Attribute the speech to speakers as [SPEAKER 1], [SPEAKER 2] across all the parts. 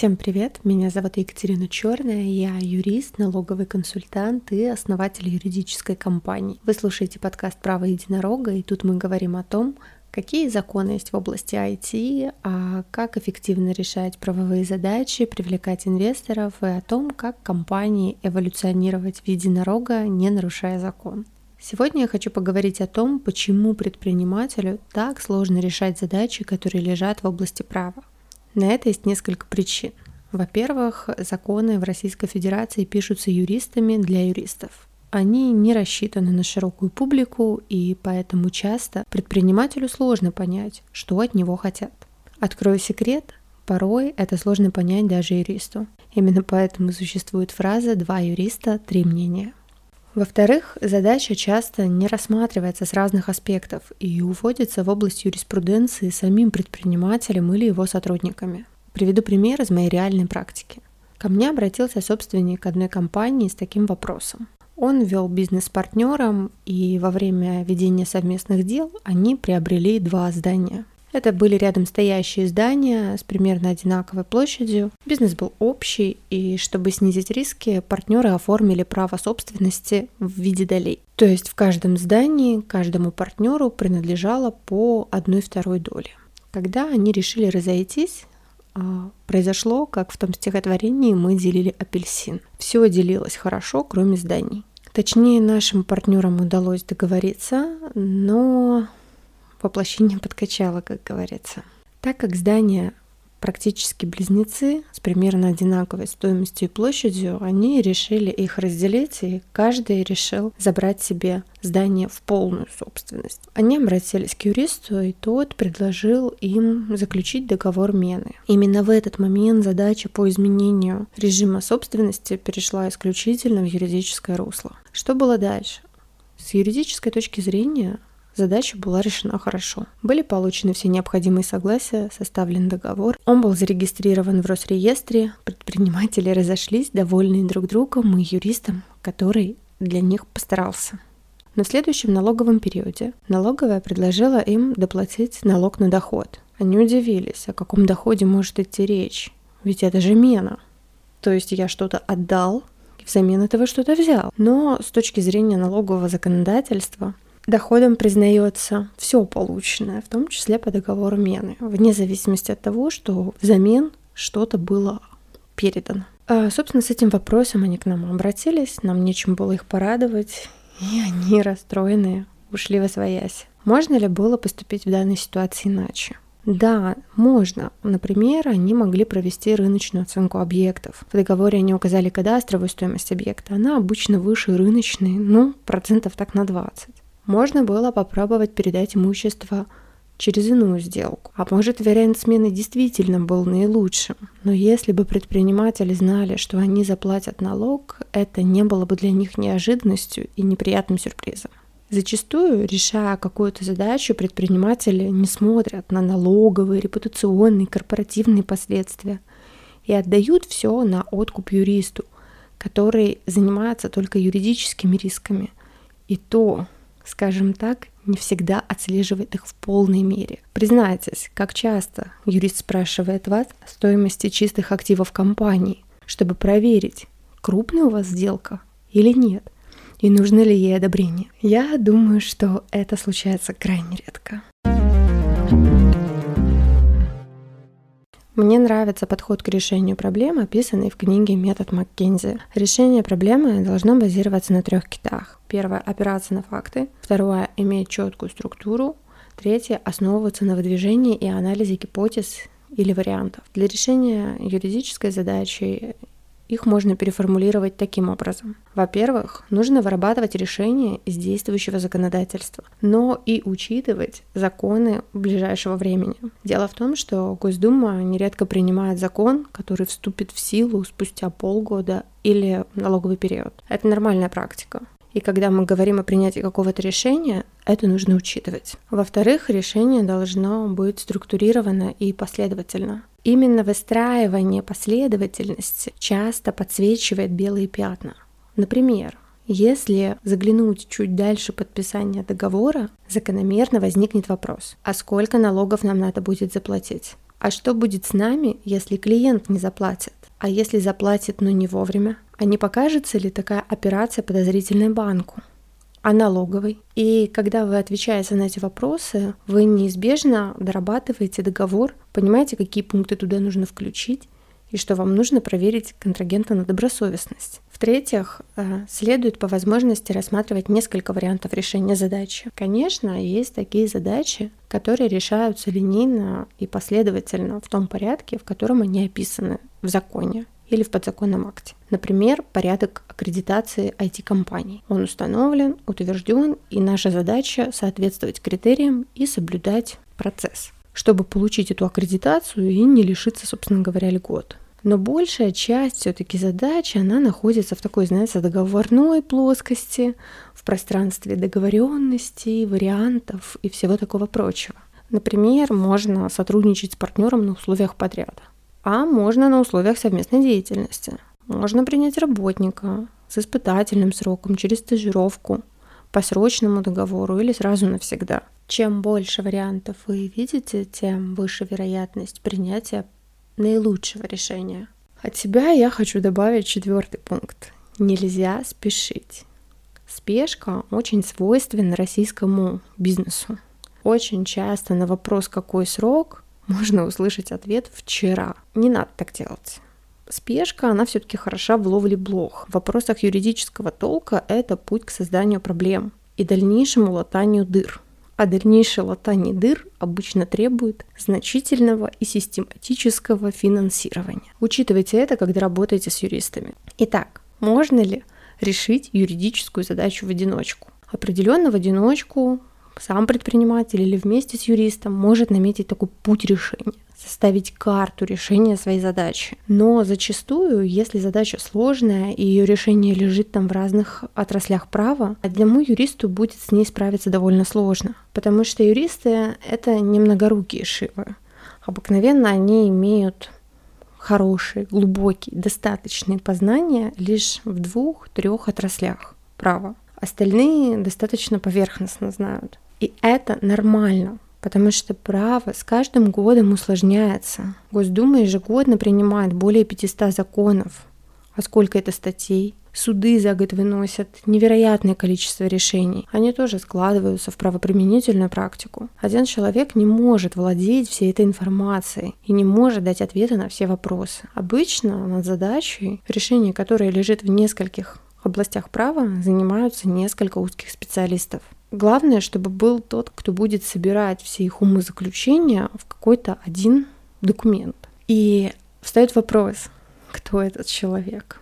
[SPEAKER 1] Всем привет! Меня зовут Екатерина Черная, я юрист, налоговый консультант и основатель юридической компании. Вы слушаете подкаст «Право единорога», и тут мы говорим о том, какие законы есть в области IT, а как эффективно решать правовые задачи, привлекать инвесторов и о том, как компании эволюционировать в единорога, не нарушая закон. Сегодня я хочу поговорить о том, почему предпринимателю так сложно решать задачи, которые лежат в области права. На это есть несколько причин. Во-первых, законы в Российской Федерации пишутся юристами для юристов. Они не рассчитаны на широкую публику, и поэтому часто предпринимателю сложно понять, что от него хотят. Открою секрет, порой это сложно понять даже юристу. Именно поэтому существует фраза «два юриста, три мнения». Во-вторых, задача часто не рассматривается с разных аспектов и уводится в область юриспруденции самим предпринимателем или его сотрудниками. Приведу пример из моей реальной практики. Ко мне обратился собственник одной компании с таким вопросом. Он вел бизнес с партнером, и во время ведения совместных дел они приобрели два здания. Это были рядом стоящие здания с примерно одинаковой площадью. Бизнес был общий, и чтобы снизить риски, партнеры оформили право собственности в виде долей. То есть в каждом здании каждому партнеру принадлежало по одной второй доли. Когда они решили разойтись, а, произошло, как в том стихотворении мы делили апельсин. Все делилось хорошо, кроме зданий. Точнее, нашим партнерам удалось договориться, но воплощение подкачало, как говорится. Так как здания практически близнецы с примерно одинаковой стоимостью и площадью, они решили их разделить, и каждый решил забрать себе здание в полную собственность. Они обратились к юристу, и тот предложил им заключить договор мены. Именно в этот момент задача по изменению режима собственности перешла исключительно в юридическое русло. Что было дальше? С юридической точки зрения Задача была решена хорошо. Были получены все необходимые согласия, составлен договор. Он был зарегистрирован в Росреестре. Предприниматели разошлись, довольные друг другом и юристом, который для них постарался. На следующем налоговом периоде налоговая предложила им доплатить налог на доход. Они удивились, о каком доходе может идти речь. Ведь это же мена. То есть я что-то отдал, и взамен этого что-то взял. Но с точки зрения налогового законодательства – Доходом признается все полученное, в том числе по договору мены, вне зависимости от того, что взамен что-то было передано. А, собственно, с этим вопросом они к нам обратились, нам нечем было их порадовать, и они, расстроенные, ушли во своясь. Можно ли было поступить в данной ситуации иначе? Да, можно. Например, они могли провести рыночную оценку объектов. В договоре они указали кадастровую стоимость объекта. Она обычно выше рыночной, ну, процентов так на 20. Можно было попробовать передать имущество через иную сделку. А может, вариант смены действительно был наилучшим. Но если бы предприниматели знали, что они заплатят налог, это не было бы для них неожиданностью и неприятным сюрпризом. Зачастую, решая какую-то задачу, предприниматели не смотрят на налоговые, репутационные, корпоративные последствия и отдают все на откуп юристу, который занимается только юридическими рисками. И то скажем так, не всегда отслеживает их в полной мере. Признайтесь, как часто юрист спрашивает вас о стоимости чистых активов компании, чтобы проверить, крупная у вас сделка или нет, и нужно ли ей одобрение. Я думаю, что это случается крайне редко. Мне нравится подход к решению проблемы, описанный в книге «Метод Маккензи». Решение проблемы должно базироваться на трех китах. Первое – опираться на факты. Второе – иметь четкую структуру. Третье – основываться на выдвижении и анализе гипотез или вариантов. Для решения юридической задачи их можно переформулировать таким образом. Во-первых, нужно вырабатывать решения из действующего законодательства, но и учитывать законы ближайшего времени. Дело в том, что Госдума нередко принимает закон, который вступит в силу спустя полгода или налоговый период. Это нормальная практика. И когда мы говорим о принятии какого-то решения, это нужно учитывать. Во-вторых, решение должно быть структурировано и последовательно. Именно выстраивание последовательности часто подсвечивает белые пятна. Например, если заглянуть чуть дальше подписания договора, закономерно возникнет вопрос, а сколько налогов нам надо будет заплатить? А что будет с нами, если клиент не заплатит? А если заплатит, но не вовремя? А не покажется ли такая операция подозрительной банку? А налоговой. И когда вы отвечаете на эти вопросы, вы неизбежно дорабатываете договор, понимаете, какие пункты туда нужно включить, и что вам нужно проверить контрагента на добросовестность. В-третьих, э, следует по возможности рассматривать несколько вариантов решения задачи. Конечно, есть такие задачи, которые решаются линейно и последовательно в том порядке, в котором они описаны в законе или в подзаконном акте. Например, порядок аккредитации IT-компаний. Он установлен, утвержден, и наша задача соответствовать критериям и соблюдать процесс чтобы получить эту аккредитацию и не лишиться, собственно говоря, льгот. Но большая часть все-таки задачи, она находится в такой, знаете, договорной плоскости, в пространстве договоренностей, вариантов и всего такого прочего. Например, можно сотрудничать с партнером на условиях подряда, а можно на условиях совместной деятельности. Можно принять работника с испытательным сроком через стажировку, по срочному договору или сразу навсегда. Чем больше вариантов вы видите, тем выше вероятность принятия наилучшего решения. От себя я хочу добавить четвертый пункт. Нельзя спешить. Спешка очень свойственна российскому бизнесу. Очень часто на вопрос «какой срок?» Можно услышать ответ «вчера». Не надо так делать. Спешка, она все-таки хороша в ловле блох. В вопросах юридического толка это путь к созданию проблем и дальнейшему латанию дыр – а дальнейшее латание дыр обычно требует значительного и систематического финансирования. Учитывайте это, когда работаете с юристами. Итак, можно ли решить юридическую задачу в одиночку? Определенно в одиночку сам предприниматель или вместе с юристом может наметить такой путь решения составить карту решения своей задачи. Но зачастую, если задача сложная и ее решение лежит там в разных отраслях права, одному юристу будет с ней справиться довольно сложно, потому что юристы — это немногорукие шивы. Обыкновенно они имеют хорошие, глубокие, достаточные познания лишь в двух-трех отраслях права. Остальные достаточно поверхностно знают. И это нормально, потому что право с каждым годом усложняется. Госдума ежегодно принимает более 500 законов. А сколько это статей? Суды за год выносят невероятное количество решений. Они тоже складываются в правоприменительную практику. Один человек не может владеть всей этой информацией и не может дать ответы на все вопросы. Обычно над задачей, решение которой лежит в нескольких областях права, занимаются несколько узких специалистов. Главное, чтобы был тот, кто будет собирать все их умозаключения в какой-то один документ. И встает вопрос, кто этот человек.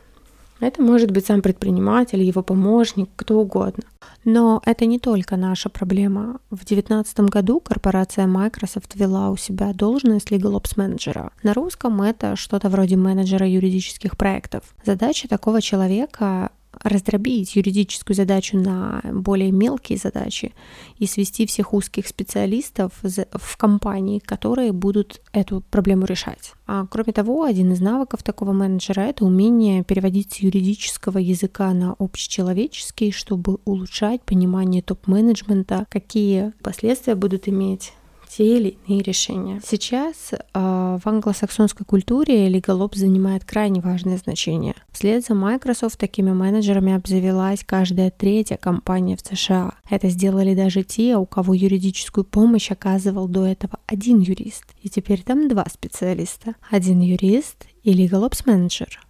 [SPEAKER 1] Это может быть сам предприниматель, его помощник, кто угодно. Но это не только наша проблема. В 2019 году корпорация Microsoft ввела у себя должность Legal Ops менеджера. На русском это что-то вроде менеджера юридических проектов. Задача такого человека раздробить юридическую задачу на более мелкие задачи и свести всех узких специалистов в компании, которые будут эту проблему решать. А кроме того, один из навыков такого менеджера — это умение переводить с юридического языка на общечеловеческий, чтобы улучшать понимание топ-менеджмента, какие последствия будут иметь те или иные решения. Сейчас э, в англосаксонской культуре LegalOps занимает крайне важное значение. Вслед за Microsoft такими менеджерами обзавелась каждая третья компания в США. Это сделали даже те, у кого юридическую помощь оказывал до этого один юрист. И теперь там два специалиста. Один юрист и LegalOps менеджер.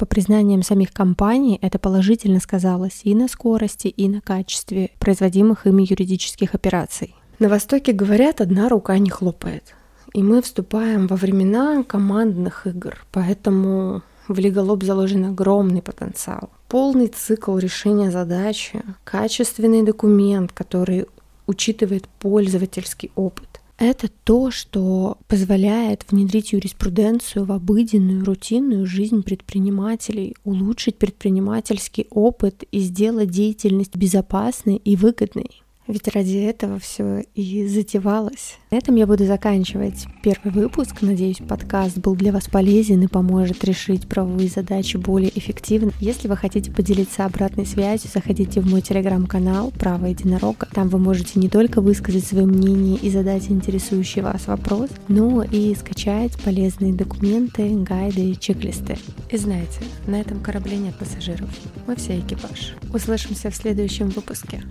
[SPEAKER 1] По признаниям самих компаний, это положительно сказалось и на скорости, и на качестве производимых ими юридических операций. На Востоке говорят, одна рука не хлопает. И мы вступаем во времена командных игр, поэтому в Лиголоб заложен огромный потенциал. Полный цикл решения задачи, качественный документ, который учитывает пользовательский опыт. Это то, что позволяет внедрить юриспруденцию в обыденную, рутинную жизнь предпринимателей, улучшить предпринимательский опыт и сделать деятельность безопасной и выгодной. Ведь ради этого все и затевалось. На этом я буду заканчивать первый выпуск. Надеюсь, подкаст был для вас полезен и поможет решить правовые задачи более эффективно. Если вы хотите поделиться обратной связью, заходите в мой телеграм-канал «Право единорога». Там вы можете не только высказать свое мнение и задать интересующий вас вопрос, но и скачать полезные документы, гайды и чек-листы. И знаете, на этом корабле нет пассажиров. Мы все экипаж. Услышимся в следующем выпуске.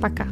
[SPEAKER 1] Пока.